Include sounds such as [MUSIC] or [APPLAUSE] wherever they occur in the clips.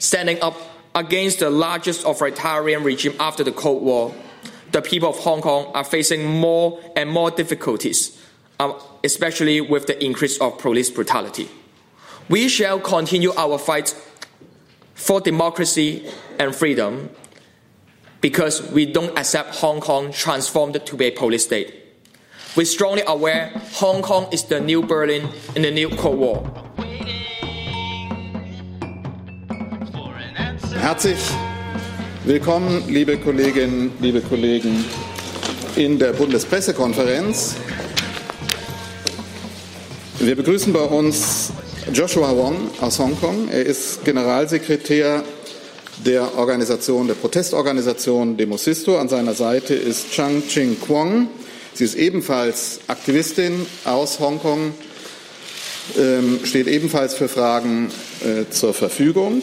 Standing up against the largest authoritarian regime after the Cold War, the people of Hong Kong are facing more and more difficulties, uh, especially with the increase of police brutality. We shall continue our fight for democracy and freedom because we don't accept Hong Kong transformed to be a police state. We're strongly aware Hong Kong is the new Berlin in the new Cold War. Herzlich willkommen, liebe Kolleginnen, liebe Kollegen, in der Bundespressekonferenz. Wir begrüßen bei uns Joshua Wong aus Hongkong. Er ist Generalsekretär der Organisation, der Protestorganisation Demosisto. An seiner Seite ist Chang Ching Kwong. Sie ist ebenfalls Aktivistin aus Hongkong, ähm, steht ebenfalls für Fragen äh, zur Verfügung.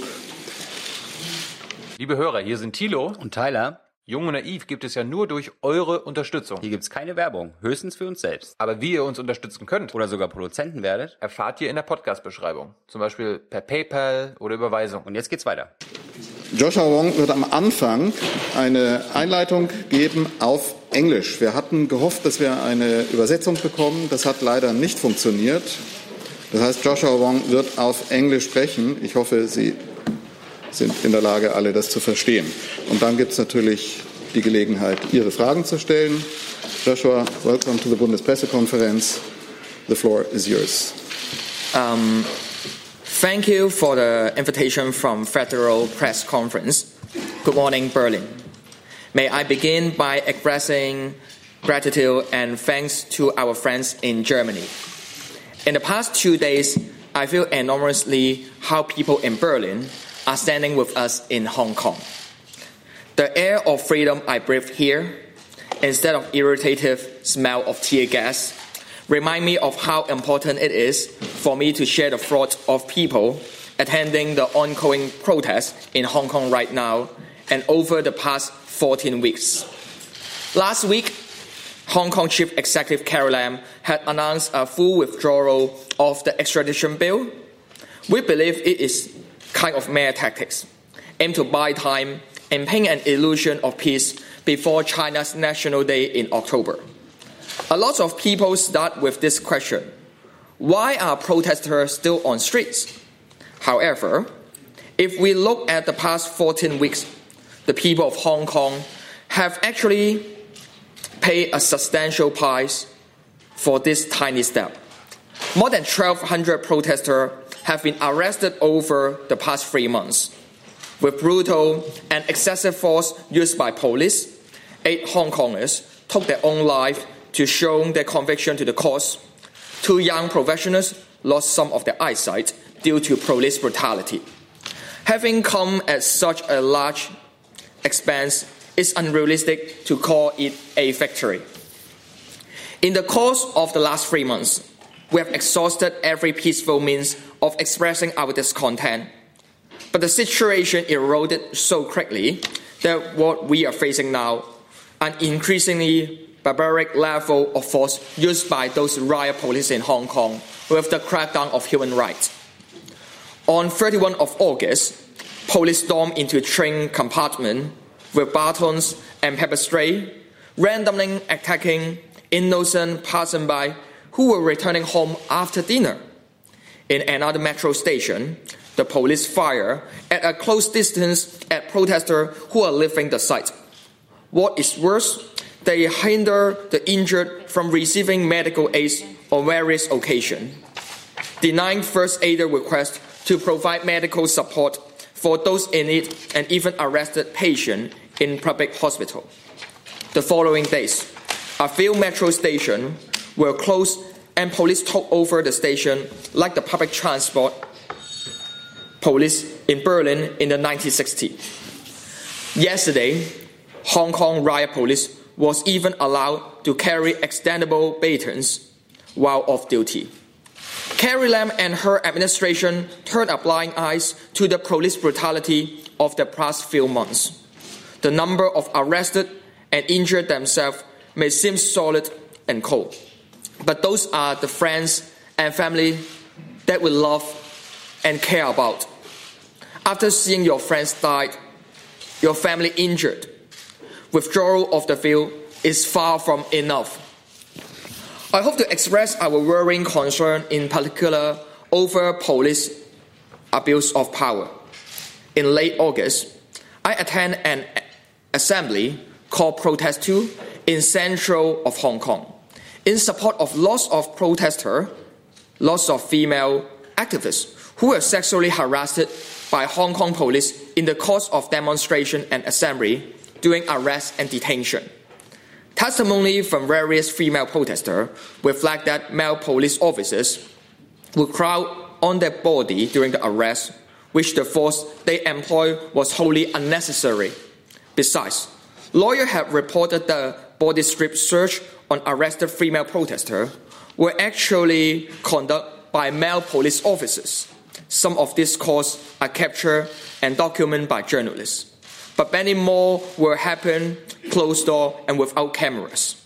Liebe Hörer, hier sind Thilo und Tyler. Jung und Naiv gibt es ja nur durch eure Unterstützung. Hier gibt es keine Werbung, höchstens für uns selbst. Aber wie ihr uns unterstützen könnt oder sogar Produzenten werdet, erfahrt ihr in der Podcast-Beschreibung. Zum Beispiel per PayPal oder Überweisung. Und jetzt geht's weiter. Joshua Wong wird am Anfang eine Einleitung geben auf Englisch. Wir hatten gehofft, dass wir eine Übersetzung bekommen. Das hat leider nicht funktioniert. Das heißt, Joshua Wong wird auf Englisch sprechen. Ich hoffe, Sie sind in der Lage, alle das zu verstehen. Und dann gibt es natürlich die Gelegenheit, Ihre Fragen zu stellen. Joshua, welcome to the Bundespressekonferenz. The floor is yours. Um, thank you for the invitation from Federal Press Conference. Good morning, Berlin. May I begin by expressing gratitude and thanks to our friends in Germany. In the past two days, I feel enormously how people in Berlin are standing with us in Hong Kong. The air of freedom I breathe here, instead of irritative smell of tear gas, remind me of how important it is for me to share the thoughts of people attending the ongoing protests in Hong Kong right now and over the past 14 weeks. Last week, Hong Kong Chief Executive Carrie Lam had announced a full withdrawal of the extradition bill. We believe it is kind of mere tactics, aimed to buy time and paint an illusion of peace before China's National Day in October. A lot of people start with this question why are protesters still on streets? However, if we look at the past 14 weeks, the people of Hong Kong have actually paid a substantial price for this tiny step. More than 1,200 protesters have been arrested over the past three months. With brutal and excessive force used by police, eight Hong Kongers took their own life to show their conviction to the cause. Two young professionals lost some of their eyesight due to police brutality. Having come at such a large expense, it's unrealistic to call it a victory. In the course of the last three months, we have exhausted every peaceful means of expressing our discontent. But the situation eroded so quickly that what we are facing now, an increasingly barbaric level of force used by those riot police in Hong Kong with the crackdown of human rights. On 31 of August, police stormed into a train compartment with batons and pepper spray, randomly attacking innocent passersby who were returning home after dinner. In another metro station, the police fire at a close distance at protesters who are leaving the site. What is worse, they hinder the injured from receiving medical aid on various occasions, denying first aider requests to provide medical support for those in need and even arrested patients in public hospital. The following days, a few metro stations were closed and police took over the station like the public transport police in Berlin in the 1960s. Yesterday, Hong Kong riot police was even allowed to carry extendable batons while off duty. Carrie Lam and her administration turned a blind eye to the police brutality of the past few months. The number of arrested and injured themselves may seem solid and cold, but those are the friends and family that we love and care about. after seeing your friends died, your family injured, withdrawal of the field is far from enough. I hope to express our worrying concern in particular over police abuse of power. In late August, I attended an assembly called Protest 2 in central of Hong Kong in support of lots of protesters, lots of female activists who were sexually harassed by Hong Kong police in the course of demonstration and assembly during arrest and detention. Testimony from various female protesters reflect that male police officers would crowd on their body during the arrest, which the force they employed was wholly unnecessary. Besides, lawyers have reported the body strip search on arrested female protesters were actually conducted by male police officers. Some of these calls are captured and documented by journalists, but many more will happen closed door and without cameras.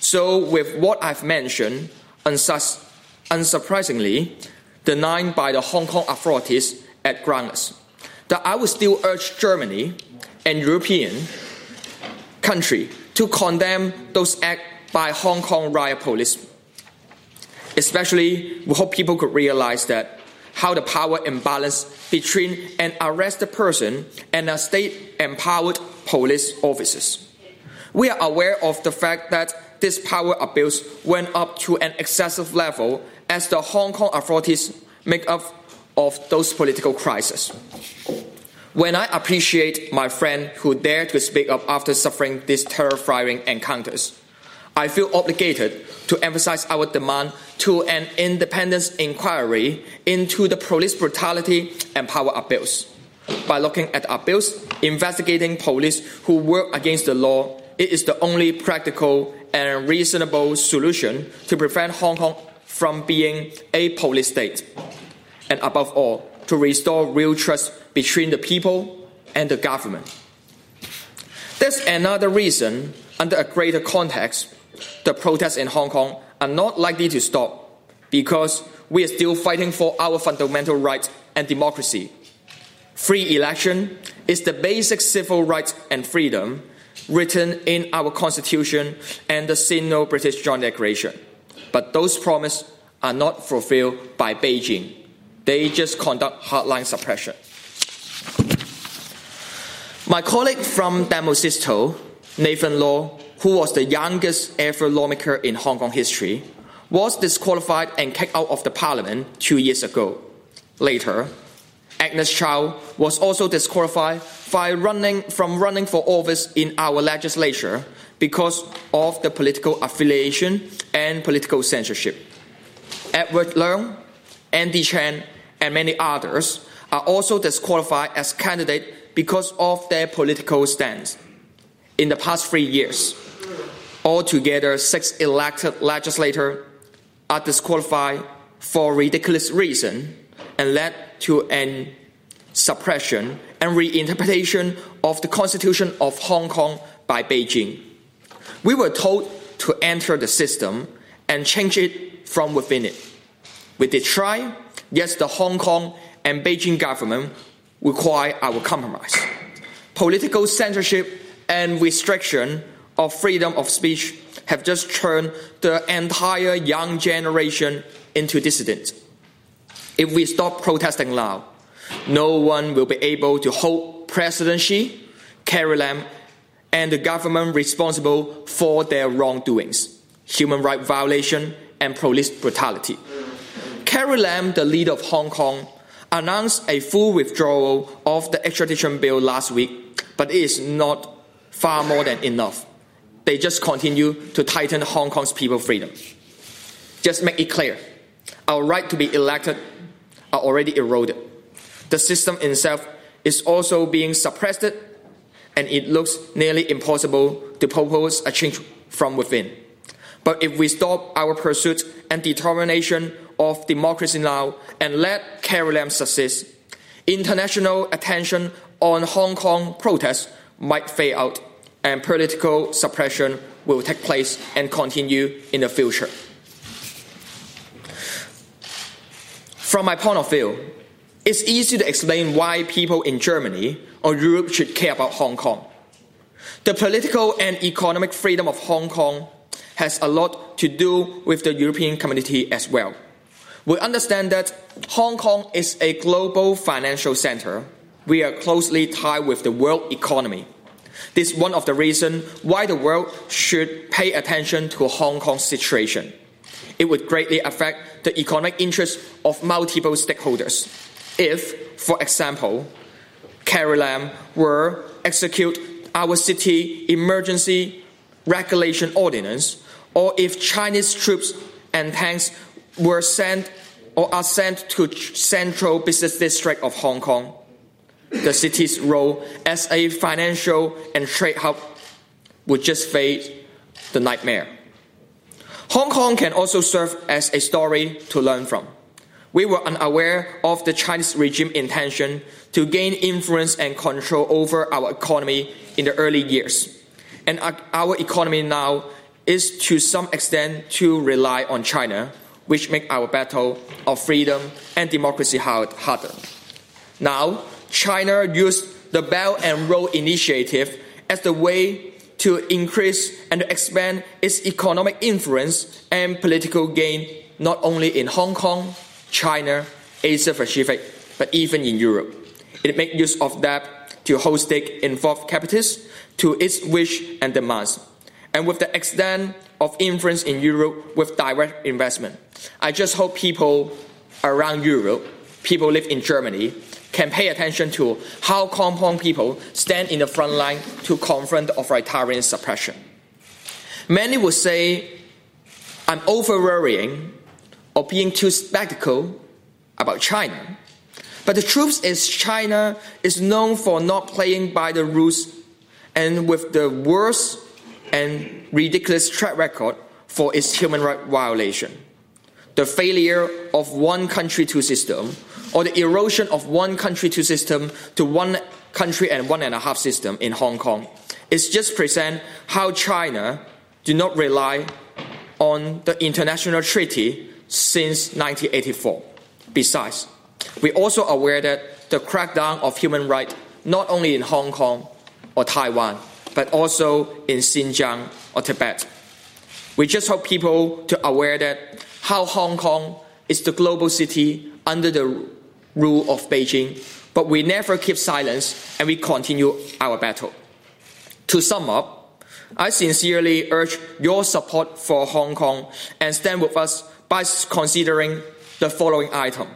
So, with what I've mentioned, unsus- unsurprisingly, denied by the Hong Kong authorities at groundless, that I would still urge Germany and European country to condemn those acts by Hong Kong riot police. Especially, we hope people could realize that how the power imbalance between an arrested person and a state empowered police officers. We are aware of the fact that this power abuse went up to an excessive level as the Hong Kong authorities make up of those political crises. When I appreciate my friend who dared to speak up after suffering these terrifying encounters, I feel obligated to emphasize our demand to an independent inquiry into the police brutality and power abuse. By looking at abuse, investigating police who work against the law, it is the only practical and reasonable solution to prevent Hong Kong from being a police state. And above all, to restore real trust between the people and the government. There's another reason, under a greater context, the protests in Hong Kong are not likely to stop because we are still fighting for our fundamental rights and democracy. Free election is the basic civil right and freedom written in our Constitution and the Sino British Joint Declaration. But those promises are not fulfilled by Beijing. They just conduct hardline suppression. My colleague from Demosisto, Nathan Law, who was the youngest ever lawmaker in Hong Kong history, was disqualified and kicked out of the parliament two years ago. Later, Agnes Chow was also disqualified by running, from running for office in our legislature because of the political affiliation and political censorship. Edward Leung, Andy Chan, and many others are also disqualified as candidates because of their political stance. In the past three years, altogether six elected legislators are disqualified for ridiculous reason and led to an suppression and reinterpretation of the Constitution of Hong Kong by Beijing. We were told to enter the system and change it from within it. We did try, yes, the Hong Kong and Beijing government require our compromise. Political censorship and restriction of freedom of speech have just turned the entire young generation into dissidents. If we stop protesting now, no one will be able to hold President Xi, Carrie Lam, and the government responsible for their wrongdoings, human rights violation, and police brutality. Carrie Lam, the leader of Hong Kong, announced a full withdrawal of the extradition bill last week, but it is not far more than enough. They just continue to tighten Hong Kong's people freedom. Just make it clear our right to be elected are already eroded. The system itself is also being suppressed, and it looks nearly impossible to propose a change from within. But if we stop our pursuit and determination of democracy now and let Lam succeed, international attention on Hong Kong protests might fade out and political suppression will take place and continue in the future. From my point of view, It's easy to explain why people in Germany or Europe should care about Hong Kong. The political and economic freedom of Hong Kong has a lot to do with the European community as well. We understand that Hong Kong is a global financial center. We are closely tied with the world economy. This is one of the reasons why the world should pay attention to Hong Kong's situation. It would greatly affect the economic interests of multiple stakeholders. If, for example, Carrie Lam were execute our city emergency regulation ordinance, or if Chinese troops and tanks were sent or are sent to central business district of Hong Kong, the city's role as a financial and trade hub would just fade the nightmare. Hong Kong can also serve as a story to learn from. We were unaware of the Chinese regime intention to gain influence and control over our economy in the early years. And our economy now is to some extent to rely on China, which make our battle of freedom and democracy hard, harder. Now, China used the Belt and Road Initiative as the way to increase and expand its economic influence and political gain not only in Hong Kong, China, Asia Pacific, but even in Europe. It made use of that to hold stake in foreign capitalists to its wish and demands. And with the extent of influence in Europe with direct investment, I just hope people around Europe, people live in Germany, can pay attention to how Hong Kong people stand in the front line to confront authoritarian suppression. Many would say I'm over worrying or being too spectacle about China. But the truth is, China is known for not playing by the rules and with the worst and ridiculous track record for its human rights violation. The failure of one country, two system or the erosion of one country two system to one country and one and a half system in Hong Kong is just present how China do not rely on the international treaty since 1984. Besides, we're also aware that the crackdown of human rights not only in Hong Kong or Taiwan, but also in Xinjiang or Tibet. We just hope people to aware that how Hong Kong is the global city under the rule of Beijing, but we never keep silence and we continue our battle. To sum up, I sincerely urge your support for Hong Kong and stand with us by considering the following item.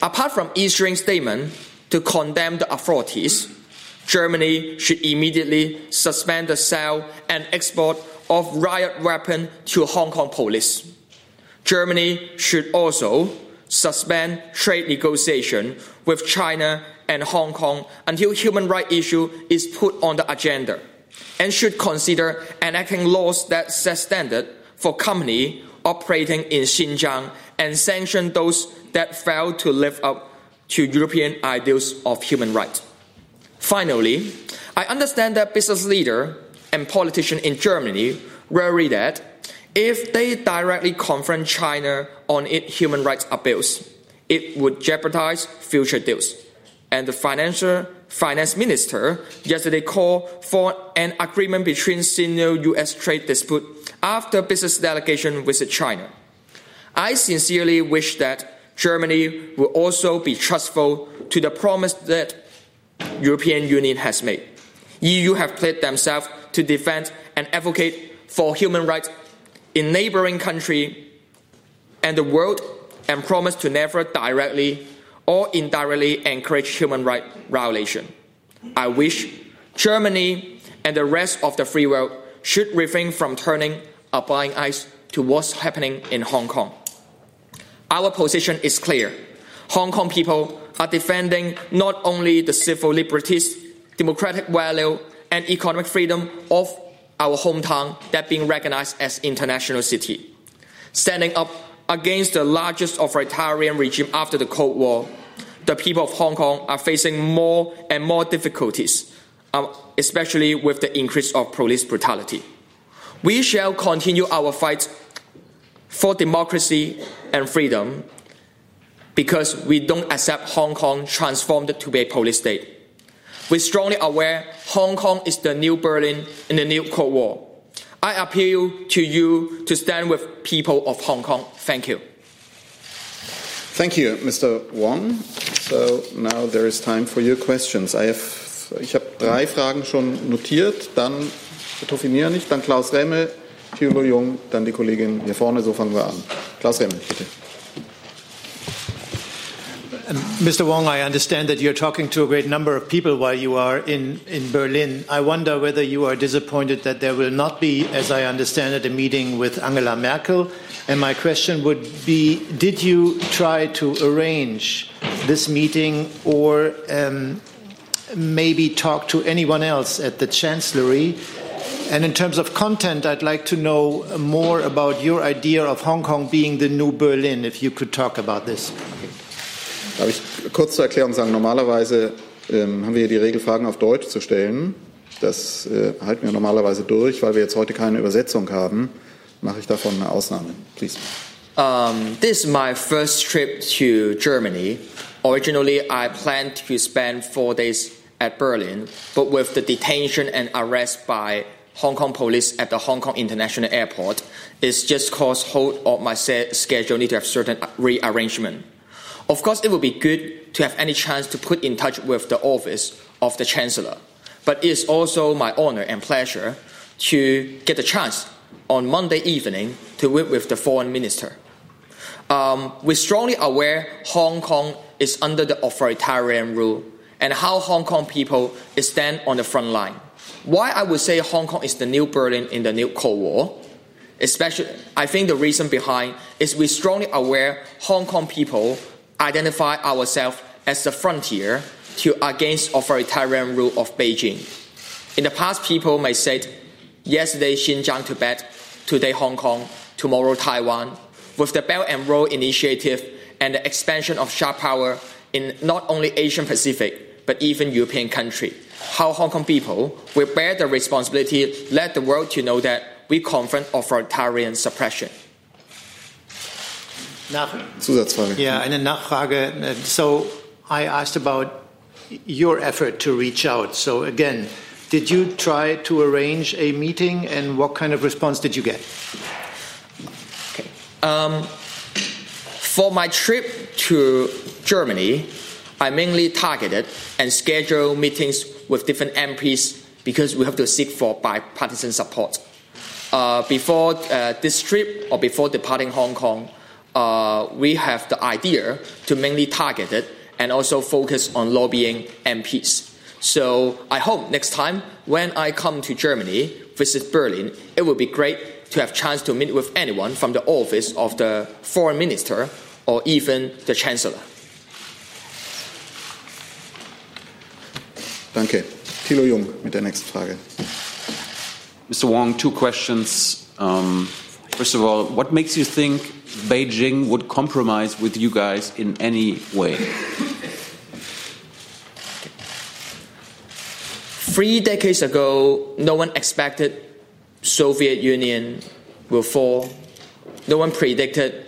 Apart from issuing statement to condemn the authorities, Germany should immediately suspend the sale and export of riot weapon to Hong Kong police. Germany should also suspend trade negotiation with China and Hong Kong until human rights issue is put on the agenda, and should consider enacting laws that set standard for company operating in Xinjiang and sanction those that fail to live up to European ideals of human rights. Finally, I understand that business leaders and politicians in Germany worry that if they directly confront China on its human rights abuse, it would jeopardize future deals. And the financial finance minister yesterday called for an agreement between Sino-US trade dispute after business delegation visit China. I sincerely wish that Germany will also be trustful to the promise that European Union has made. EU have pledged themselves to defend and advocate for human rights in neighboring country and the world and promise to never directly or indirectly encourage human rights violation. I wish Germany and the rest of the free world should refrain from turning a blind eye to what's happening in Hong Kong. Our position is clear. Hong Kong people are defending not only the civil liberties, democratic value, and economic freedom of our hometown that being recognized as international city. Standing up against the largest authoritarian regime after the Cold War, the people of Hong Kong are facing more and more difficulties, um, especially with the increase of police brutality. We shall continue our fight for democracy and freedom because we don't accept Hong Kong transformed to be a police state. We're strongly aware Hong Kong is the new Berlin in the new Cold War. I appeal to you to stand with people of Hong Kong. Thank you. Thank you, Mr. Wong. So now there is time for your questions. I have, ich habe drei Fragen schon notiert. Dann Tofinier nicht, dann Klaus Remme, Thilo Jung, dann die Kollegin hier vorne. So fangen wir an. Klaus Remme, bitte. Mr. Wong, I understand that you're talking to a great number of people while you are in, in Berlin. I wonder whether you are disappointed that there will not be, as I understand it, a meeting with Angela Merkel. And my question would be Did you try to arrange this meeting or um, maybe talk to anyone else at the Chancellery? And in terms of content, I'd like to know more about your idea of Hong Kong being the new Berlin, if you could talk about this. Darf ich kurz zur Erklärung sagen? Normalerweise ähm, haben wir hier die Regel, Fragen auf Deutsch zu stellen. Das äh, halten wir normalerweise durch, weil wir jetzt heute keine Übersetzung haben. Mache ich davon eine Ausnahme. Please. Um, this is my first trip to Germany. Originally, I planned to spend four days at Berlin, but with the detention and arrest by Hong Kong police at the Hong Kong International Airport, it's just caused whole of my schedule need to have certain rearrangement. Of course, it would be good to have any chance to put in touch with the office of the Chancellor, but it is also my honor and pleasure to get the chance on Monday evening to meet with the foreign minister. Um, we're strongly aware Hong Kong is under the authoritarian rule and how Hong Kong people stand on the front line. Why I would say Hong Kong is the new Berlin in the new Cold War, especially I think the reason behind is we're strongly aware Hong Kong people identify ourselves as the frontier to against authoritarian rule of Beijing. In the past, people may say, yesterday Xinjiang Tibet, today Hong Kong, tomorrow Taiwan. With the Belt and Road Initiative and the expansion of sharp power in not only Asian Pacific but even European country, how Hong Kong people will bear the responsibility, let the world to know that we confront authoritarian suppression. Nach, Zusatzfrage. yeah, eine Nachfrage. So I asked about your effort to reach out. So again, did you try to arrange a meeting and what kind of response did you get? Okay. Um, for my trip to Germany, I mainly targeted and scheduled meetings with different MPs because we have to seek for bipartisan support. Uh, before uh, this trip or before departing Hong Kong, uh, we have the idea to mainly target it and also focus on lobbying MPs. So I hope next time when I come to Germany, visit Berlin, it will be great to have chance to meet with anyone from the office of the foreign minister or even the chancellor. Danke. Thilo Jung mit der nächsten Frage. Mr. Wong, two questions. Um, first of all, what makes you think Beijing would compromise with you guys in any way? Three decades ago, no one expected Soviet Union will fall. No one predicted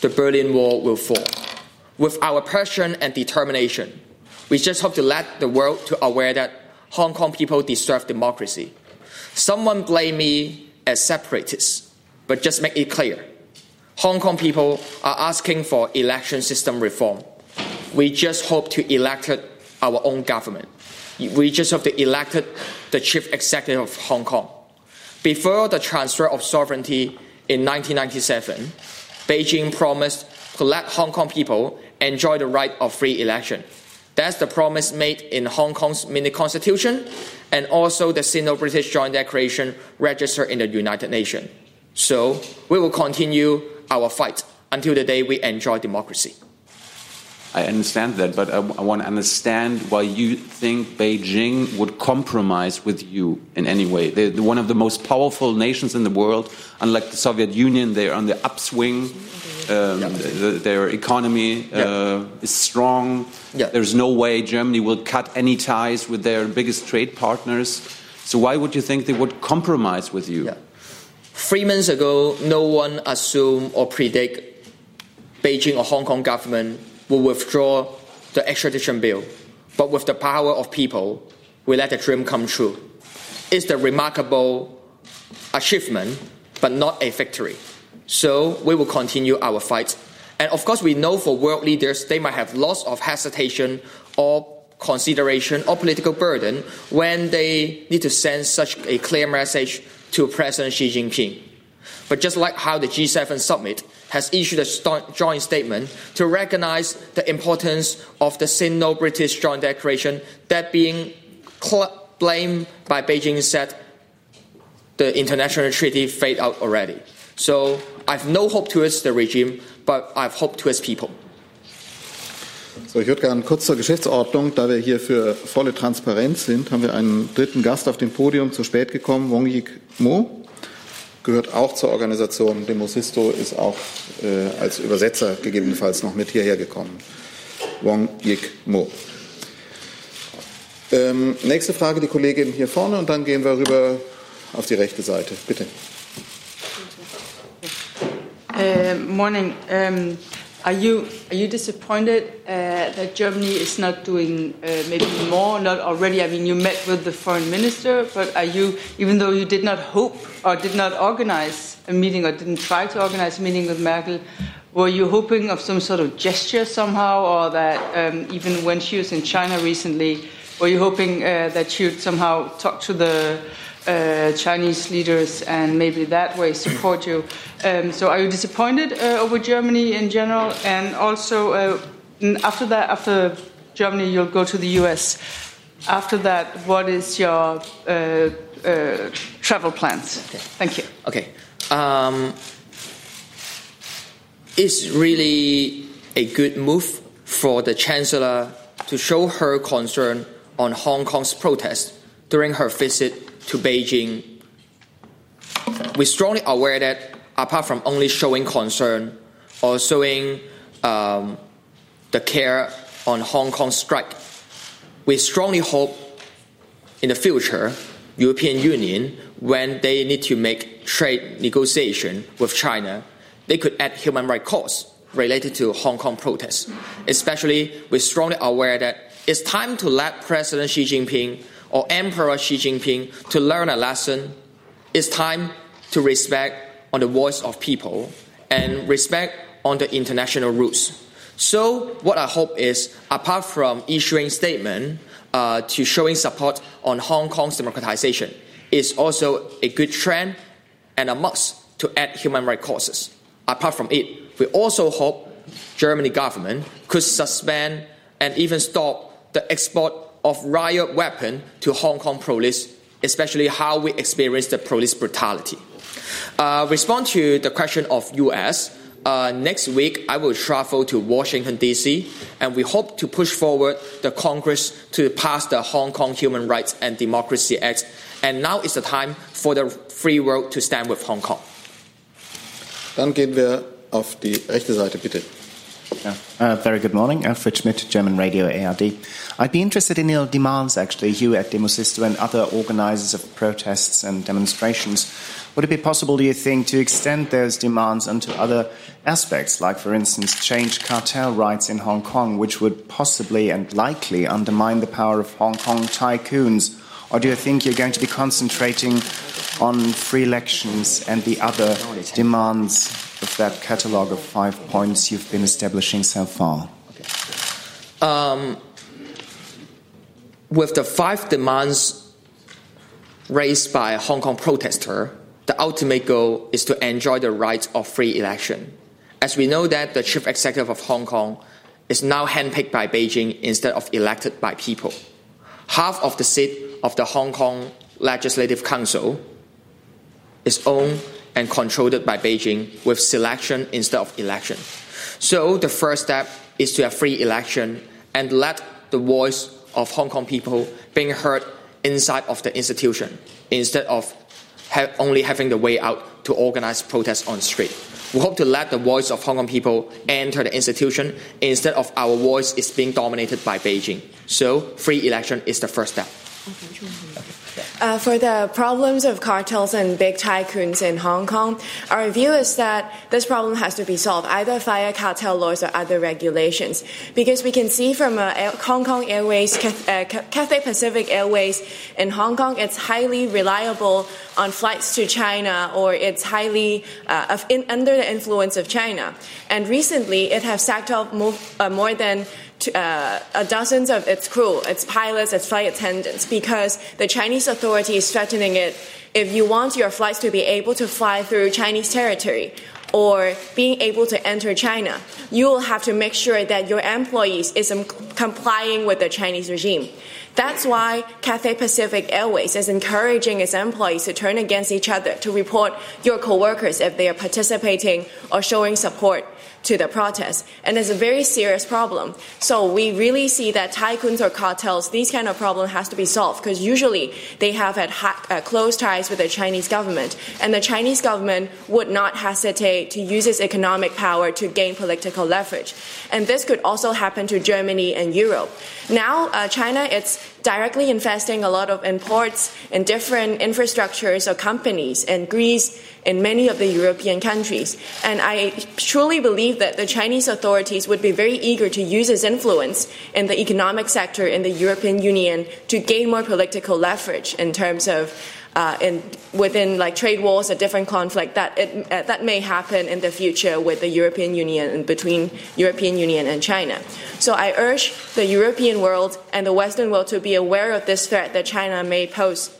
the Berlin Wall will fall. With our passion and determination, we just hope to let the world to aware that Hong Kong people deserve democracy. Someone blame me as separatist, but just make it clear. Hong Kong people are asking for election system reform. We just hope to elect our own government. We just hope to elect the chief executive of Hong Kong. Before the transfer of sovereignty in 1997, Beijing promised to let Hong Kong people enjoy the right of free election. That's the promise made in Hong Kong's mini constitution and also the Sino-British Joint Declaration registered in the United Nations. So we will continue our fight until the day we enjoy democracy. I understand that, but I, I want to understand why you think Beijing would compromise with you in any way. They're one of the most powerful nations in the world. Unlike the Soviet Union, they are on the upswing. Um, Yeah. the- their economy uh, Yeah. is strong. Yeah. There's no way Germany will cut any ties with their biggest trade partners. So why would you think they would compromise with you? Three months ago, no one assumed or predict Beijing or Hong Kong government will withdraw the extradition bill, but with the power of people, we let the dream come true. It's the remarkable achievement, but not a victory. So we will continue our fight. And of course, we know for world leaders, they might have lots of hesitation or consideration or political burden when they need to send such a clear message to President Xi Jinping. But just like how the G7 summit has issued a joint statement to recognize the importance of the Sino British Joint Declaration, that being blamed by Beijing said the international treaty fade out already. So I have no hope towards the regime, but I have hope towards people. So, ich würde gerne kurz zur Geschäftsordnung, da wir hier für volle Transparenz sind, haben wir einen dritten Gast auf dem Podium zu spät gekommen, Wong Yik Mo gehört auch zur Organisation. Demosisto ist auch äh, als Übersetzer gegebenenfalls noch mit hierher gekommen. Wong Yik Mo. Ähm, nächste Frage, die Kollegin hier vorne, und dann gehen wir rüber auf die rechte Seite. Bitte. Uh, morning. Um, Are you are you disappointed uh, that Germany is not doing uh, maybe more? Not already. I mean, you met with the foreign minister, but are you, even though you did not hope or did not organize a meeting or didn't try to organize a meeting with Merkel, were you hoping of some sort of gesture somehow, or that um, even when she was in China recently, were you hoping uh, that she would somehow talk to the uh, Chinese leaders and maybe that way support you. Um, so, are you disappointed uh, over Germany in general? And also, uh, after that, after Germany, you'll go to the US. After that, what is your uh, uh, travel plans? Okay. Thank you. Okay. Um, it's really a good move for the Chancellor to show her concern on Hong Kong's protest during her visit to Beijing, we're strongly aware that apart from only showing concern or showing um, the care on Hong Kong strike, we strongly hope in the future European Union, when they need to make trade negotiation with China, they could add human rights costs related to Hong Kong protests. Especially, we're strongly aware that it's time to let President Xi Jinping or Emperor Xi Jinping to learn a lesson. It's time to respect on the voice of people and respect on the international rules. So what I hope is, apart from issuing statement uh, to showing support on Hong Kong's democratization, is also a good trend and a must to add human rights causes. Apart from it, we also hope Germany government could suspend and even stop the export of riot weapon to Hong Kong police, especially how we experience the police brutality. Uh, respond to the question of U.S. Uh, next week, I will travel to Washington, D.C., and we hope to push forward the Congress to pass the Hong Kong Human Rights and Democracy Act. And now is the time for the free world to stand with Hong Kong. Dann gehen wir auf die rechte Seite, bitte. Uh, very good morning. Alfred Schmidt, German Radio ARD. I'd be interested in your demands, actually, you at Demosisto and other organizers of protests and demonstrations. Would it be possible, do you think, to extend those demands onto other aspects, like, for instance, change cartel rights in Hong Kong, which would possibly and likely undermine the power of Hong Kong tycoons? Or do you think you're going to be concentrating on free elections and the other demands of that catalogue of five points you've been establishing so far? Um, with the five demands raised by Hong Kong protester, the ultimate goal is to enjoy the right of free election. As we know that the chief executive of Hong Kong is now handpicked by Beijing instead of elected by people. Half of the seat of the Hong Kong Legislative Council is owned and controlled by Beijing with selection instead of election. So the first step is to have free election and let the voice of Hong Kong people being heard inside of the institution instead of ha- only having the way out to organize protests on street. We hope to let the voice of Hong Kong people enter the institution instead of our voice is being dominated by Beijing. So free election is the first step. Uh, for the problems of cartels and big tycoons in Hong Kong, our view is that this problem has to be solved either via cartel laws or other regulations. Because we can see from uh, Hong Kong Airways, uh, Cathay Pacific Airways in Hong Kong, it's highly reliable on flights to China or it's highly uh, in, under the influence of China. And recently, it has sacked off more, uh, more than uh, dozens of its crew, its pilots, its flight attendants, because the Chinese authorities threatening it. If you want your flights to be able to fly through Chinese territory or being able to enter China, you will have to make sure that your employees is complying with the Chinese regime. That's why Cathay Pacific Airways is encouraging its employees to turn against each other to report your coworkers if they are participating or showing support to the protest. And it's a very serious problem. So we really see that tycoons or cartels, these kind of problem has to be solved because usually they have had uh, close ties with the Chinese government. And the Chinese government would not hesitate to use its economic power to gain political leverage. And this could also happen to Germany and Europe. Now, uh, China, it's directly investing a lot of imports in different infrastructures or companies in Greece, in many of the European countries. And I truly believe that the Chinese authorities would be very eager to use its influence in the economic sector in the European Union to gain more political leverage in terms of uh, in, within like trade wars, a different conflict that it, uh, that may happen in the future with the European Union and between European Union and China. So I urge the European world and the Western world to be aware of this threat that China may pose.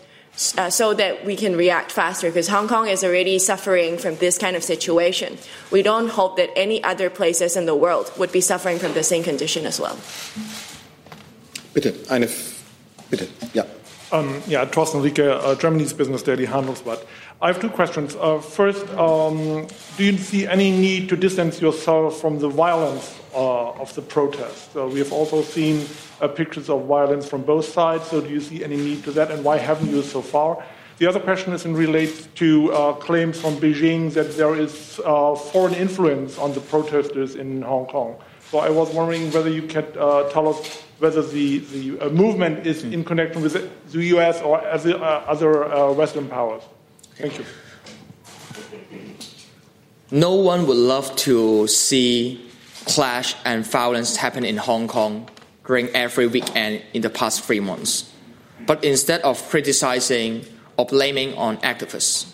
Uh, so that we can react faster because Hong Kong is already suffering from this kind of situation. We don't hope that any other places in the world would be suffering from the same condition as well. Bitte, eine, bitte, ja. Um, yeah, Thorsten Riecke, uh, Germany's Business Daily handles. Handelsblatt. I have two questions. Uh, first, um, do you see any need to distance yourself from the violence uh, of the protests? we have also seen uh, pictures of violence from both sides, so do you see any need to that, and why haven't you so far? The other question is in relates to uh, claims from Beijing that there is uh, foreign influence on the protesters in Hong Kong. So I was wondering whether you could tell us whether the, the uh, movement is in connection with the US or other, uh, other uh, Western powers. Thank you. No one would love to see clash and violence happen in Hong Kong during every weekend in the past three months. But instead of criticizing or blaming on activists,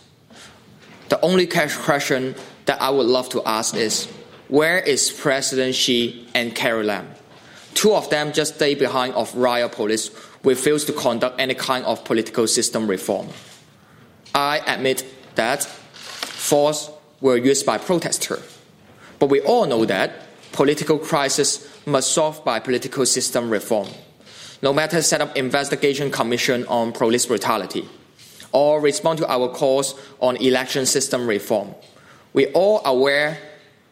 the only question that I would love to ask is where is President Xi and Carrie Lam? Two of them just stay behind of riot police refuse to conduct any kind of political system reform. I admit that force were used by protesters, but we all know that political crisis must solve by political system reform. No matter set up investigation commission on police brutality or respond to our calls on election system reform. We all aware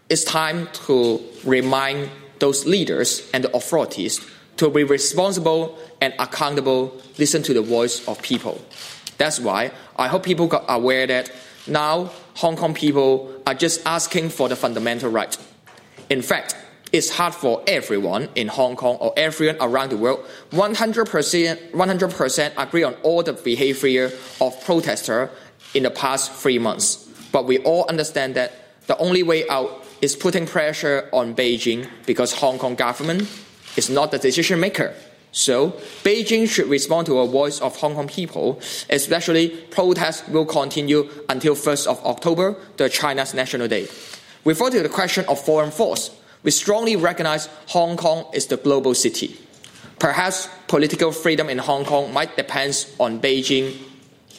it's time to remind those leaders and the authorities to be responsible and accountable, listen to the voice of people. That's why I hope people got aware that now Hong Kong people are just asking for the fundamental right. In fact, it's hard for everyone in Hong Kong or everyone around the world 100%, 100% agree on all the behavior of protesters in the past three months. But we all understand that the only way out is putting pressure on Beijing because Hong Kong government is not the decision maker. So Beijing should respond to a voice of Hong Kong people, especially protests will continue until 1st of October, the China's National Day. Referring to the question of foreign force, we strongly recognize Hong Kong is the global city. Perhaps political freedom in Hong Kong might depend on Beijing,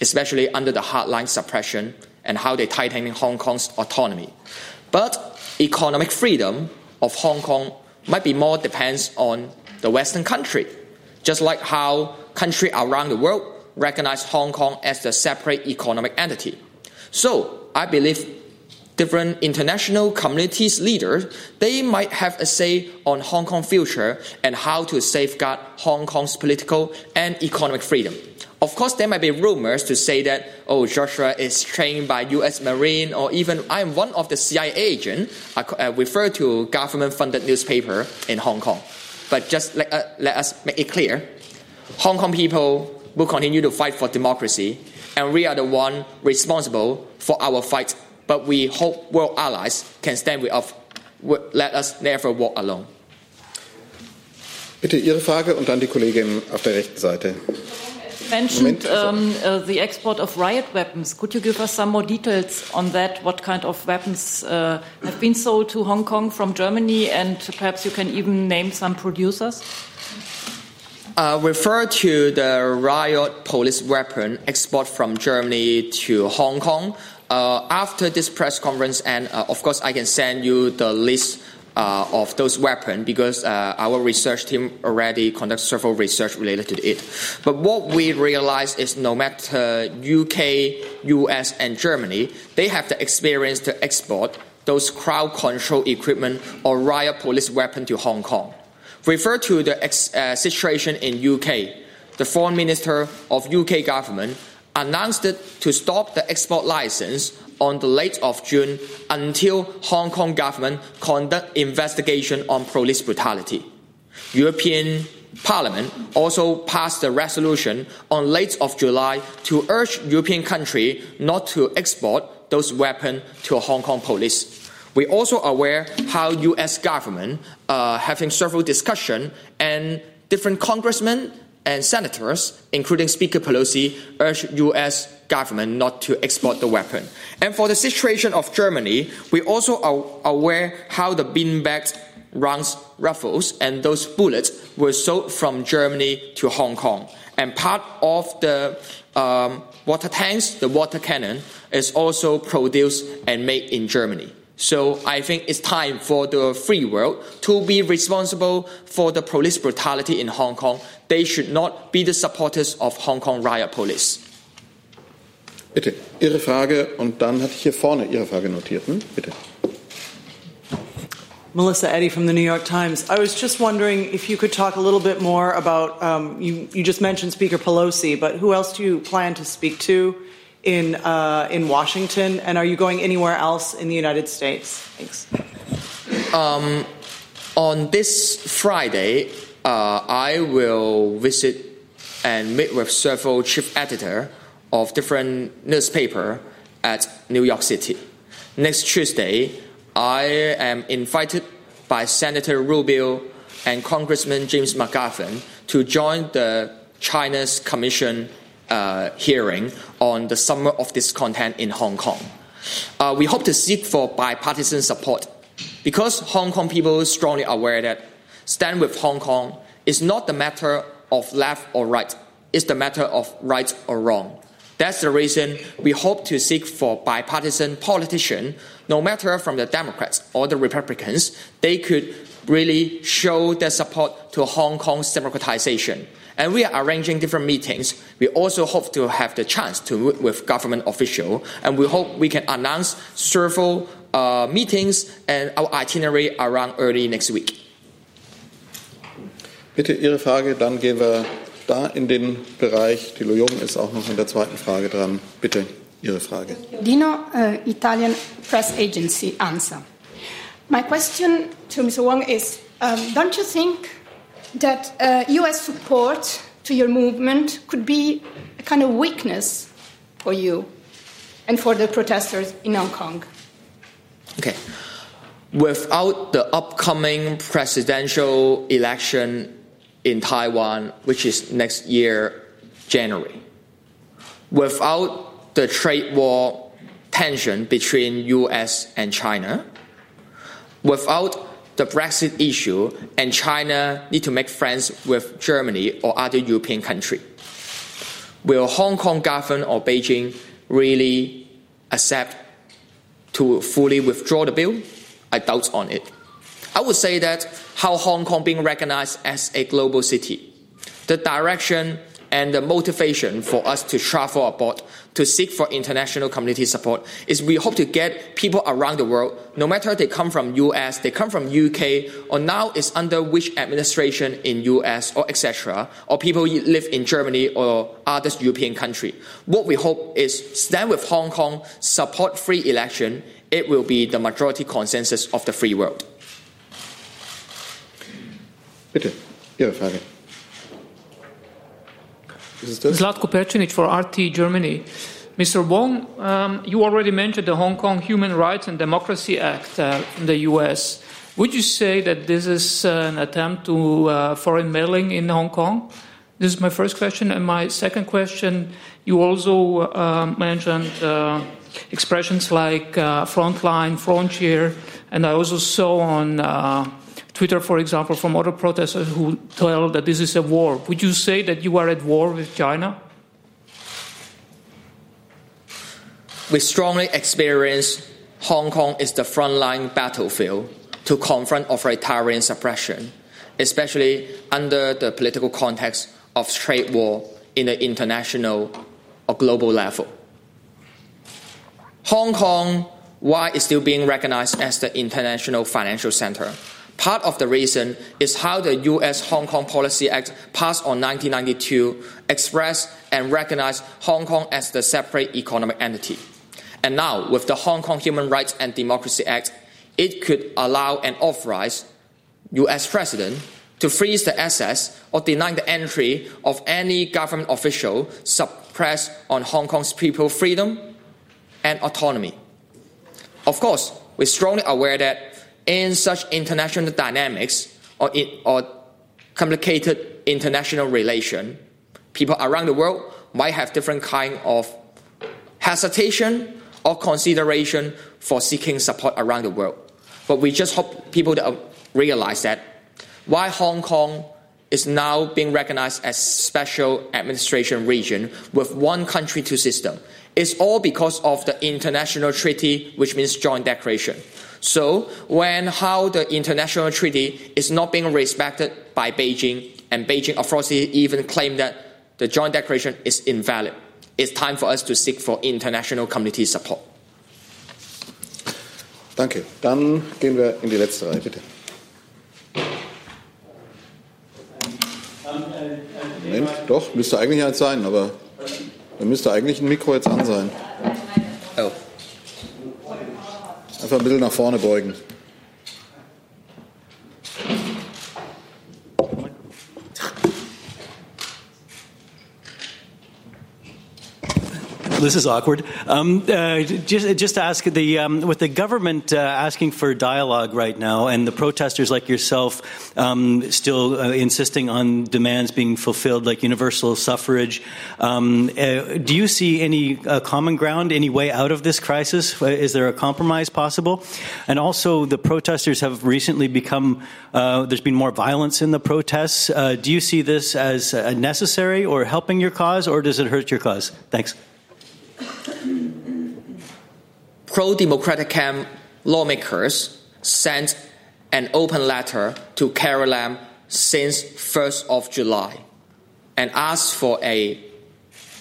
especially under the hardline suppression and how they tighten Hong Kong's autonomy. But economic freedom of Hong Kong might be more depends on the Western country, just like how countries around the world recognize Hong Kong as a separate economic entity. So I believe different international communities leaders they might have a say on Hong Kong future and how to safeguard Hong Kong's political and economic freedom. Of course, there might be rumors to say that, oh, Joshua is trained by U.S. Marine, or even I am one of the CIA agent. I uh, refer to government-funded newspaper in Hong Kong. But just let, uh, let us make it clear, Hong Kong people will continue to fight for democracy, and we are the one responsible for our fight. But we hope world allies can stand with us. Let us never walk alone. Bitte Ihre Frage und dann die Kollegin auf der rechten Seite. mentioned um, uh, the export of riot weapons. Could you give us some more details on that? What kind of weapons uh, have been sold to Hong Kong from Germany, and perhaps you can even name some producers? Uh, refer to the riot police weapon export from Germany to Hong Kong. Uh, after this press conference, and uh, of course, I can send you the list uh, of those weapons because uh, our research team already conducted several research related to it. But what we realize is no matter UK, US, and Germany, they have the experience to export those crowd control equipment or riot police weapon to Hong Kong. Refer to the ex- uh, situation in UK. The foreign minister of UK government announced to stop the export license on the late of June until Hong Kong government conduct investigation on police brutality. European Parliament also passed a resolution on late of July to urge European country not to export those weapons to Hong Kong police. We're also aware how U.S. government uh, having several discussion and different congressmen and senators, including Speaker Pelosi, urge U.S. government not to export the weapon. And for the situation of Germany, we also are aware how the beanbag rounds rifles and those bullets were sold from Germany to Hong Kong. And part of the um, water tanks, the water cannon, is also produced and made in Germany. So I think it's time for the free world to be responsible for the police brutality in Hong Kong. They should not be the supporters of Hong Kong riot police. Bitte, Ihre Frage und dann hatte ich hier vorne Ihre Frage notiert. Hm? Bitte. Melissa Eddy from the New York Times. I was just wondering if you could talk a little bit more about, um, you, you just mentioned Speaker Pelosi, but who else do you plan to speak to in, uh, in Washington? And are you going anywhere else in the United States? Thanks. Um, on this Friday, uh, I will visit and meet with several chief editor of different newspaper at New York City. Next Tuesday, I am invited by Senator Rubio and Congressman James McGovern to join the China's Commission uh, hearing on the summer of this content in Hong Kong. Uh, we hope to seek for bipartisan support because Hong Kong people is strongly aware that stand with Hong Kong is not the matter of left or right, it's the matter of right or wrong. That's the reason we hope to seek for bipartisan politicians, no matter from the Democrats or the Republicans, they could really show their support to Hong Kong's democratization. And we are arranging different meetings. We also hope to have the chance to meet with government officials, and we hope we can announce several uh, meetings and our itinerary around early next week. Bitte Ihre Frage, dann gehen wir da in den Bereich. Thilo Jung ist auch noch in der zweiten Frage dran. Bitte Ihre Frage. Dino, uh, Italian press agency, ANSA. My question to Mr. Wong is um, don't you think that uh, US support to your movement could be a kind of weakness for you and for the protesters in Hong Kong? Okay. Without the upcoming presidential election in Taiwan, which is next year, January, without the trade war tension between US and China, without the Brexit issue and China need to make friends with Germany or other European country. Will Hong Kong government or Beijing really accept to fully withdraw the bill? I doubt on it. I would say that how Hong Kong being recognized as a global city, the direction and the motivation for us to travel abroad to seek for international community support is we hope to get people around the world, no matter they come from US, they come from UK, or now is under which administration in US or etc., or people live in Germany or other European country. What we hope is stand with Hong Kong, support free election. It will be the majority consensus of the free world. Bitte, Ihre Frage. Zlatko Percinic for RT Germany. Mr. Wong, um, you already mentioned the Hong Kong Human Rights and Democracy Act uh, in the U.S. Would you say that this is uh, an attempt to uh, foreign meddling in Hong Kong? This is my first question. And my second question, you also uh, mentioned uh, expressions like uh, frontline, frontier, and I also saw on Twitter, for example, from other protesters who tell that this is a war. Would you say that you are at war with China? We strongly experience Hong Kong is the frontline battlefield to confront authoritarian suppression, especially under the political context of trade war in the international or global level. Hong Kong, why is still being recognized as the international financial center? Part of the reason is how the U.S. Hong Kong Policy Act passed on 1992 expressed and recognized Hong Kong as the separate economic entity. And now, with the Hong Kong Human Rights and Democracy Act, it could allow and authorize U.S. President to freeze the access or deny the entry of any government official suppressed on Hong Kong's people freedom and autonomy. Of course, we're strongly aware that in such international dynamics or, in, or complicated international relation, people around the world might have different kind of hesitation or consideration for seeking support around the world. But we just hope people to uh, realize that why Hong Kong is now being recognized as special administration region with one country two system is all because of the international treaty, which means joint declaration. So when how the international treaty is not being respected by Beijing, and Beijing authorities even claim that the joint declaration is invalid, it's time for us to seek for international community support. Danke. Dann gehen wir in die letzte Reihe, bitte. Moment, doch, müsste eigentlich eins sein, aber da müsste eigentlich ein Mikro jetzt an sein. Einfach ein bisschen nach vorne beugen. [LAUGHS] this is awkward. Um, uh, just, just to ask the um, with the government uh, asking for dialogue right now, and the protesters like yourself um, still uh, insisting on demands being fulfilled, like universal suffrage. Um, uh, do you see any uh, common ground, any way out of this crisis? Uh, is there a compromise possible? And also, the protesters have recently become. there's been more violence in the protests. do you see this as necessary or helping your cause, or does it hurt your cause? Thanks pro democratic camp lawmakers sent an open letter to Carrie Lam since 1st of July and asked for a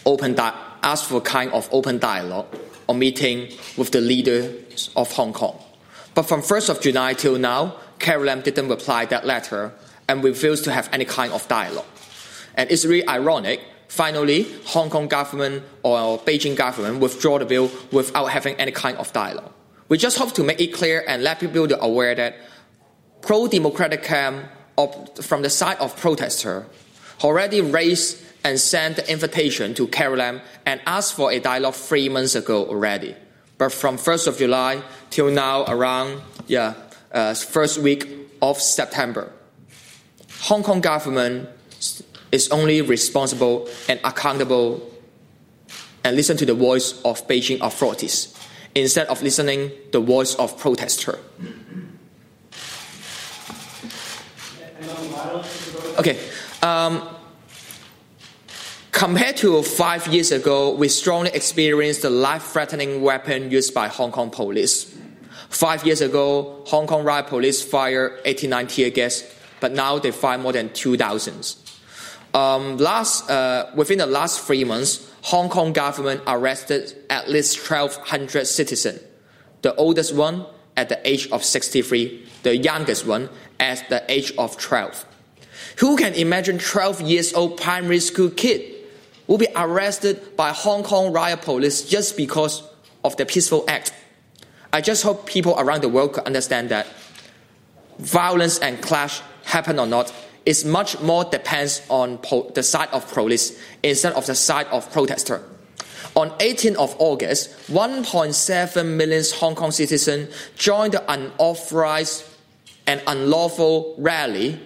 open di- asked for a kind of open dialogue or meeting with the leaders of Hong Kong. But from 1st of July till now, Carrie Lam didn't reply that letter and refused to have any kind of dialogue. And it's really ironic Finally, Hong Kong government or Beijing government withdraw the bill without having any kind of dialogue. We just hope to make it clear and let people be aware that pro-democratic camp from the side of protester already raised and sent the invitation to Carrie and asked for a dialogue three months ago already. But from 1st of July till now, around yeah, uh, first week of September, Hong Kong government is only responsible and accountable and listen to the voice of Beijing authorities instead of listening the voice of protester. Okay. Um, compared to five years ago, we strongly experienced the life-threatening weapon used by Hong Kong police. Five years ago, Hong Kong riot police fired 89 tear gas, but now they fire more than 2,000. Um, last, uh, within the last three months, Hong Kong government arrested at least 1,200 citizens. The oldest one at the age of 63, the youngest one at the age of 12. Who can imagine 12 years old primary school kid will be arrested by Hong Kong riot police just because of the peaceful act? I just hope people around the world could understand that violence and clash happen or not is much more depends on po- the side of police instead of the side of protester. On 18th of August, 1.7 million Hong Kong citizens joined the unauthorized and unlawful rally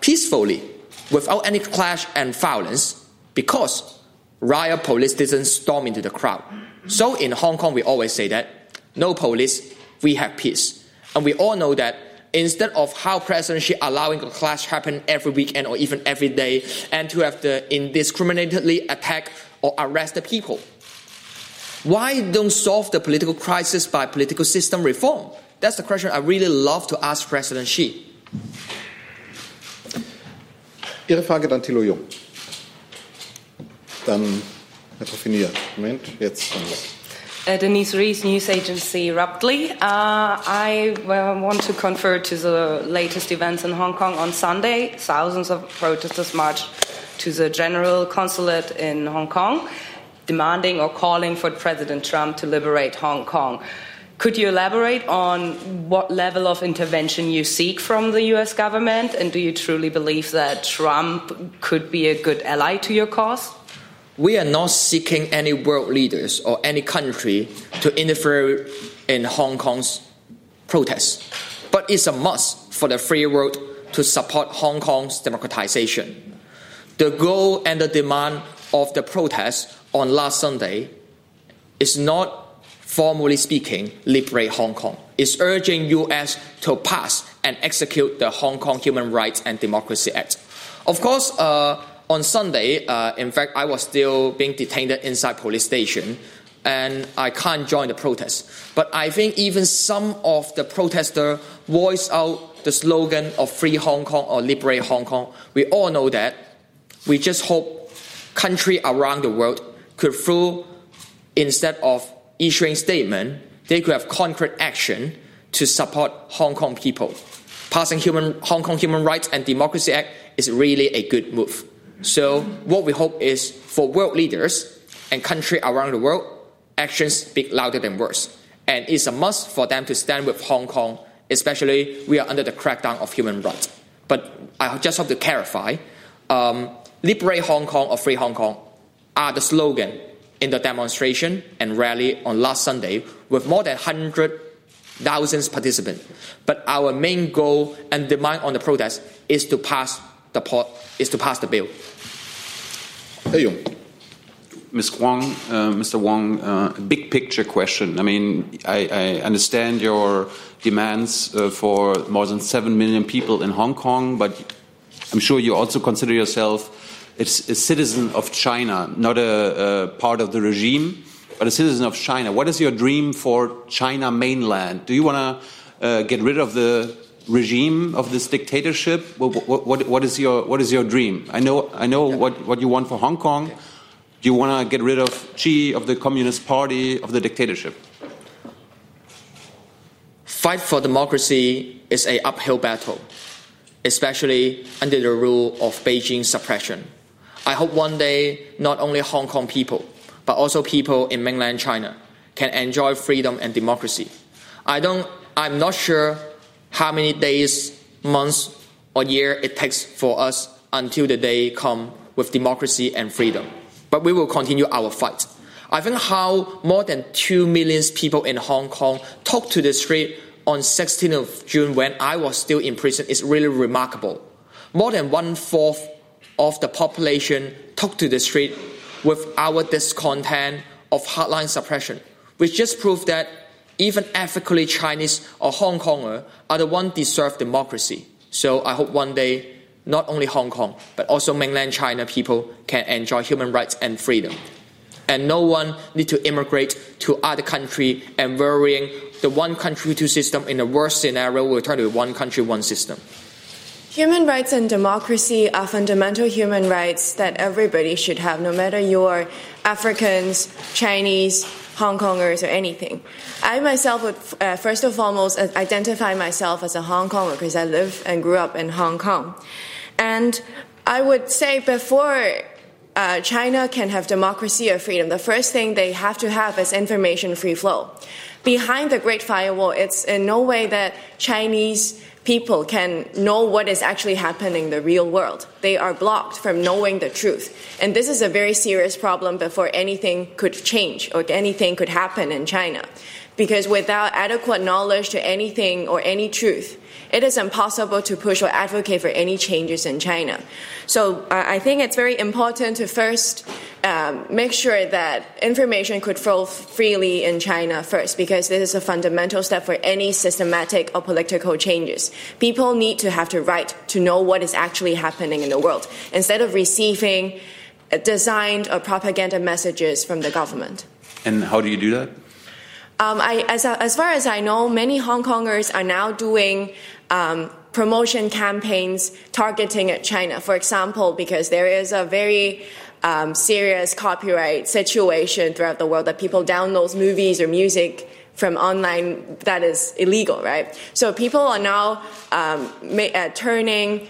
peacefully without any clash and violence because riot police didn't storm into the crowd. So in Hong Kong, we always say that no police, we have peace. And we all know that instead of how President Xi allowing a clash happen every weekend or even every day and to have the indiscriminately attack or arrest the people. Why don't solve the political crisis by political system reform? That's the question I really love to ask President Xi. Ihre Frage dann Thilo Jung. Dann Herr. Moment, jetzt. Uh, Denise Rees, news agency Ruptly. Uh, I uh, want to confer to the latest events in Hong Kong on Sunday. Thousands of protesters marched to the general consulate in Hong Kong, demanding or calling for President Trump to liberate Hong Kong. Could you elaborate on what level of intervention you seek from the US government? And do you truly believe that Trump could be a good ally to your cause? We are not seeking any world leaders or any country to interfere in Hong Kong's protests. But it's a must for the free world to support Hong Kong's democratization. The goal and the demand of the protest on last Sunday is not formally speaking, liberate Hong Kong. It's urging U.S. to pass and execute the Hong Kong Human Rights and Democracy Act. Of course, uh, on Sunday, uh, in fact, I was still being detained inside police station, and I can't join the protest. But I think even some of the protesters voiced out the slogan of Free Hong Kong or Liberate Hong Kong. We all know that. We just hope country around the world could through instead of issuing statement, they could have concrete action to support Hong Kong people. Passing human, Hong Kong Human Rights and Democracy Act is really a good move. So what we hope is for world leaders and countries around the world, actions speak louder than words. And it's a must for them to stand with Hong Kong, especially we are under the crackdown of human rights. But I just have to clarify, um, liberate Hong Kong or free Hong Kong are the slogan in the demonstration and rally on last Sunday with more than 100,000 participants. But our main goal and demand on the protest is to pass the pot, is to pass the bill. Herr Jung. Ms. Wong, uh, Mr. Wong, uh, big picture question. I mean, I, I understand your demands uh, for more than 7 million people in Hong Kong, but I'm sure you also consider yourself a, a citizen of China, not a, a, part of the regime, but a citizen of China. What is your dream for China mainland? Do you want to uh, get rid of the regime of this dictatorship? What, what, what is your what is your dream? I know I know what, what you want for Hong Kong. Do you want to get rid of Xi, of the Communist Party, of the dictatorship? Fight for democracy is a uphill battle, especially under the rule of Beijing suppression. I hope one day not only Hong Kong people, but also people in mainland China can enjoy freedom and democracy. I don't, I'm not sure how many days, months, or year it takes for us until the day come with democracy and freedom. But we will continue our fight. I think how more than 2 million people in Hong Kong took to the street on 16th of June when I was still in prison is really remarkable. More than one fourth of the population took to the street with our discontent of hardline suppression, which just proved that even ethically Chinese or Hong Konger are the ones deserve democracy. So I hope one day not only Hong Kong but also mainland China people can enjoy human rights and freedom. And no one need to immigrate to other country and worrying the one country two system in the worst scenario will turn to one country one system. Human rights and democracy are fundamental human rights that everybody should have, no matter you're Africans, Chinese, Hong Kongers, or anything. I myself would, uh, first and foremost, identify myself as a Hong Konger because I live and grew up in Hong Kong. And I would say before uh, China can have democracy or freedom, the first thing they have to have is information free flow. Behind the Great Firewall, it's in no way that Chinese people can know what is actually happening in the real world. They are blocked from knowing the truth. And this is a very serious problem before anything could change or anything could happen in China. Because without adequate knowledge to anything or any truth, it is impossible to push or advocate for any changes in China. So uh, I think it's very important to first um, make sure that information could flow freely in China first, because this is a fundamental step for any systematic or political changes. People need to have the right to know what is actually happening in the world instead of receiving designed or propaganda messages from the government. And how do you do that? Um, I, as, as far as I know, many Hong Kongers are now doing um, promotion campaigns targeting at China. For example, because there is a very um, serious copyright situation throughout the world that people download movies or music from online that is illegal, right? So people are now um, ma- uh, turning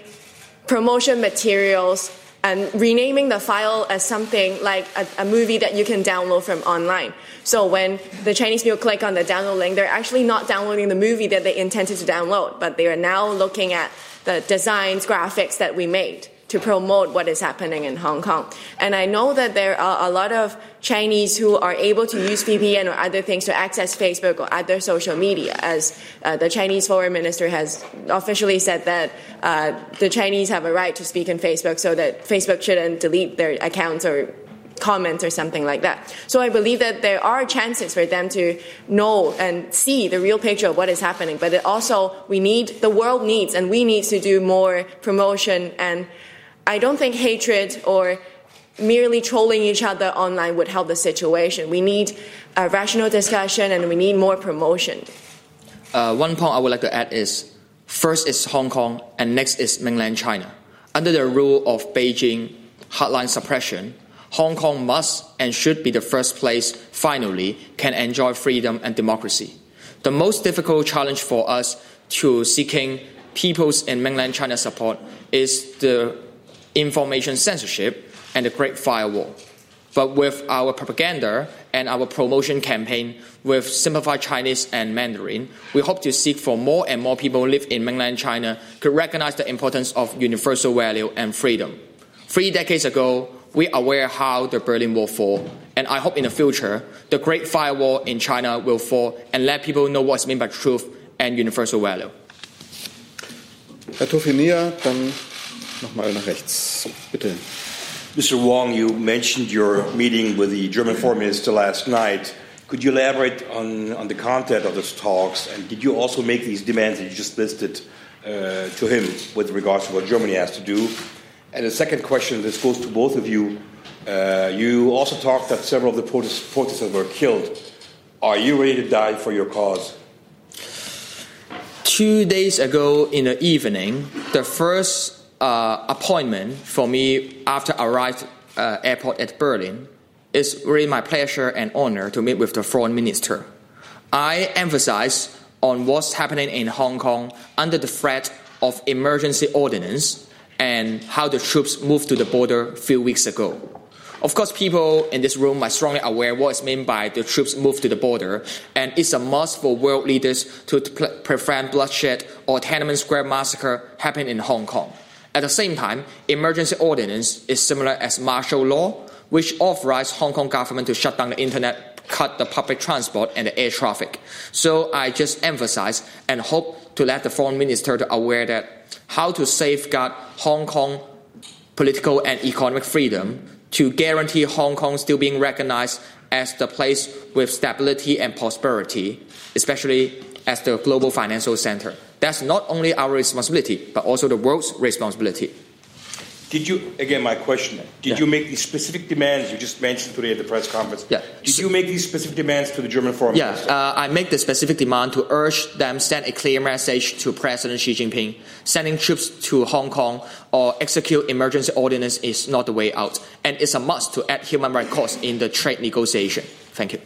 promotion materials and renaming the file as something like a, a, movie that you can download from online. So when the Chinese people click on the download link, they're actually not downloading the movie that they intended to download, but they are now looking at the designs, graphics that we made to promote what is happening in Hong Kong. And I know that there are a lot of Chinese who are able to use VPN or other things to access Facebook or other social media, as uh, the Chinese foreign minister has officially said that uh, the Chinese have a right to speak on Facebook, so that Facebook shouldn't delete their accounts or comments or something like that. So I believe that there are chances for them to know and see the real picture of what is happening. But it also, we need, the world needs, and we need to do more promotion. And I don't think hatred or merely trolling each other online would help the situation. We need a rational discussion and we need more promotion. Uh, one point I would like to add is first is Hong Kong and next is mainland China. Under the rule of Beijing hardline suppression, Hong Kong must and should be the first place, finally, can enjoy freedom and democracy. The most difficult challenge for us to seeking people's in mainland China support is the information censorship and the Great Firewall. But with our propaganda and our promotion campaign with Simplified Chinese and Mandarin, we hope to seek for more and more people who live in mainland China could recognize the importance of universal value and freedom. Three decades ago, we are aware how the Berlin Wall fall, and I hope in the future the Great Firewall in China will fall and let people know what's meant by truth and universal value. Herr Tofinia, dann nochmal nach rechts. Bitte. Mr. Wong, you mentioned your meeting with the German foreign minister last night. Could you elaborate on, on the content of those talks? And did you also make these demands that you just listed uh, to him with regards to what Germany has to do? And the second question, this goes to both of you. Uh, you also talked that several of the protest, protesters were killed. Are you ready to die for your cause? Two days ago in the evening, the first uh, appointment for me after I arrived uh, airport at Berlin is really my pleasure and honor to meet with the foreign minister. I emphasize on what's happening in Hong Kong under the threat of emergency ordinance and how the troops moved to the border a few weeks ago. Of course, people in this room are strongly aware what is meant by the troops move to the border, and it's a must for world leaders to prevent bloodshed or Tiananmen Square massacre happening in Hong Kong. At the same time, emergency ordinance is similar as martial law, which authorized Hong Kong government to shut down the internet, cut the public transport and the air traffic. So I just emphasize and hope to let the foreign minister to aware that how to safeguard Hong Kong political and economic freedom to guarantee Hong Kong still being recognized as the place with stability and prosperity, especially as the global financial center. That's not only our responsibility, but also the world's responsibility. Did you, again, my question, did Yeah. you make these specific demands you just mentioned today at the press conference? Yeah. Did you make these specific demands to the German foreign Yeah, minister? uh, I make the specific demand to urge them send a clear message to President Xi Jinping. Sending troops to Hong Kong or execute emergency ordinance is not the way out, and it's a must to add human rights costs in the trade negotiation. Thank you.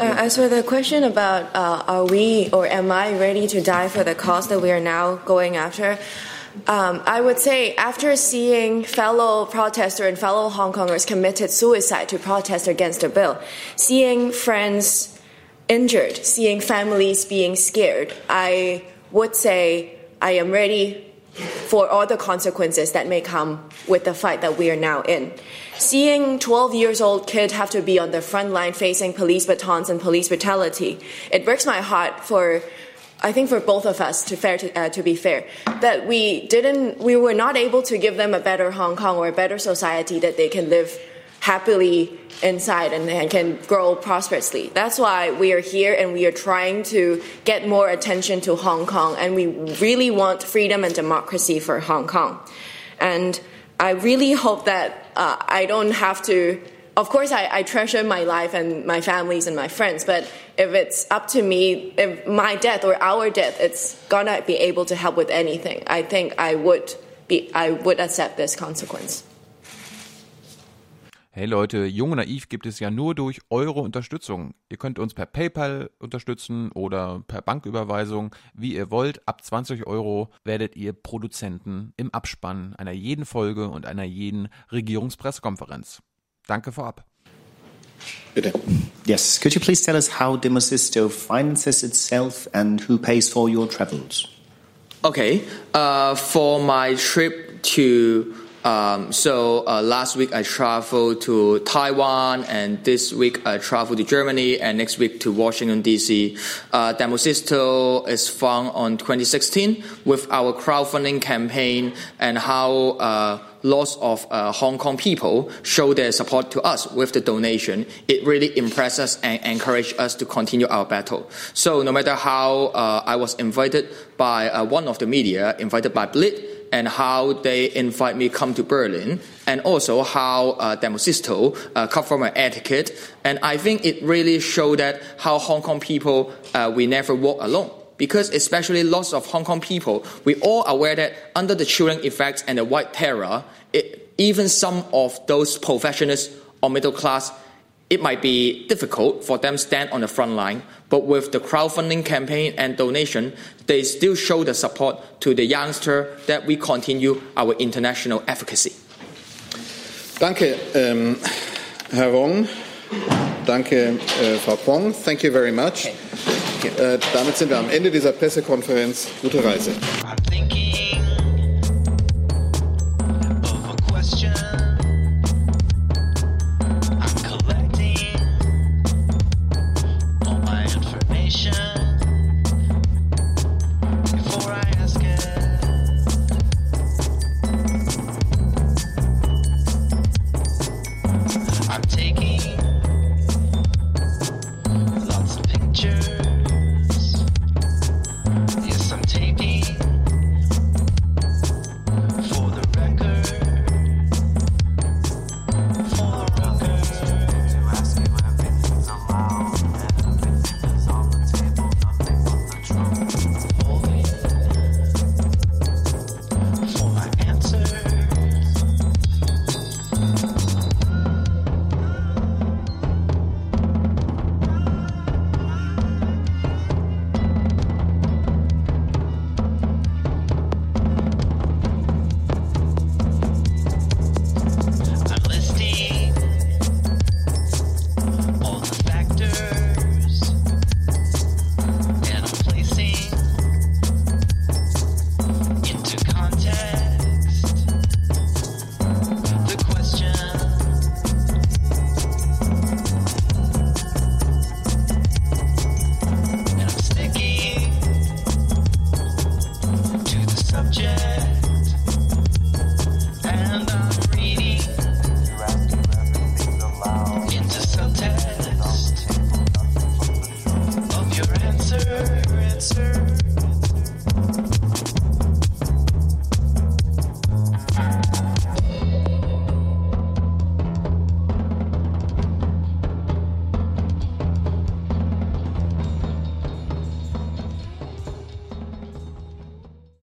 Uh, as for the question about uh, are we or am I ready to die for the cause that we are now going after, um, I would say after seeing fellow protesters and fellow Hong Kongers committed suicide to protest against the bill, seeing friends injured, seeing families being scared, I would say, I am ready for all the consequences that may come with the fight that we are now in. Seeing 12 years old kid have to be on the front line facing police batons and police brutality, it breaks my heart for I think for both of us, to, fair to, uh, to be fair, that we didn't, we were not able to give them a better Hong Kong or a better society that they can live happily inside and, and can grow prosperously. That's why we are here and we are trying to get more attention to Hong Kong and we really want freedom and democracy for Hong Kong. And I really hope that uh, I don't have to of course, I, I, treasure my life and my families and my friends, but if it's up to me, if my death or our death, it's gonna be able to help with anything. I think I would be, I would accept this consequence. Hey Leute, Jung und Naiv gibt es ja nur durch eure Unterstützung. Ihr könnt uns per PayPal unterstützen oder per Banküberweisung, wie ihr wollt. Ab 20 Euro werdet ihr Produzenten im Abspann einer jeden Folge und einer jeden Regierungspressekonferenz. Danke vorab. Bitte. Yes, could you please tell us how Demosisto finances itself and who pays for your travels? Okay, uh, for my trip to um, so uh, last week I traveled to Taiwan, and this week I traveled to Germany, and next week to Washington D.C. Uh, Demosisto is found on 2016 with our crowdfunding campaign and how uh, lots of uh, Hong Kong people show their support to us with the donation. It really impressed us and encouraged us to continue our battle. So no matter how uh, I was invited by uh, one of the media, invited by Bild and how they invite me come to Berlin, and also how uh, Demosisto uh, my etiquette. And I think it really showed that how Hong Kong people uh, we never walk alone. Because especially lots of Hong Kong people, we all aware that under the chilling effects and the white terror, it, even some of those professionals or middle class it might be difficult for them stand on the front line, but with the crowdfunding campaign and donation, they still show the support to the youngster that we continue our international advocacy. Danke, ähm, Herr Wong. Danke, äh, Frau Kwong. Thank you very much. Okay. Äh, damit sind wir am Ende dieser Pressekonferenz. Gute Reise.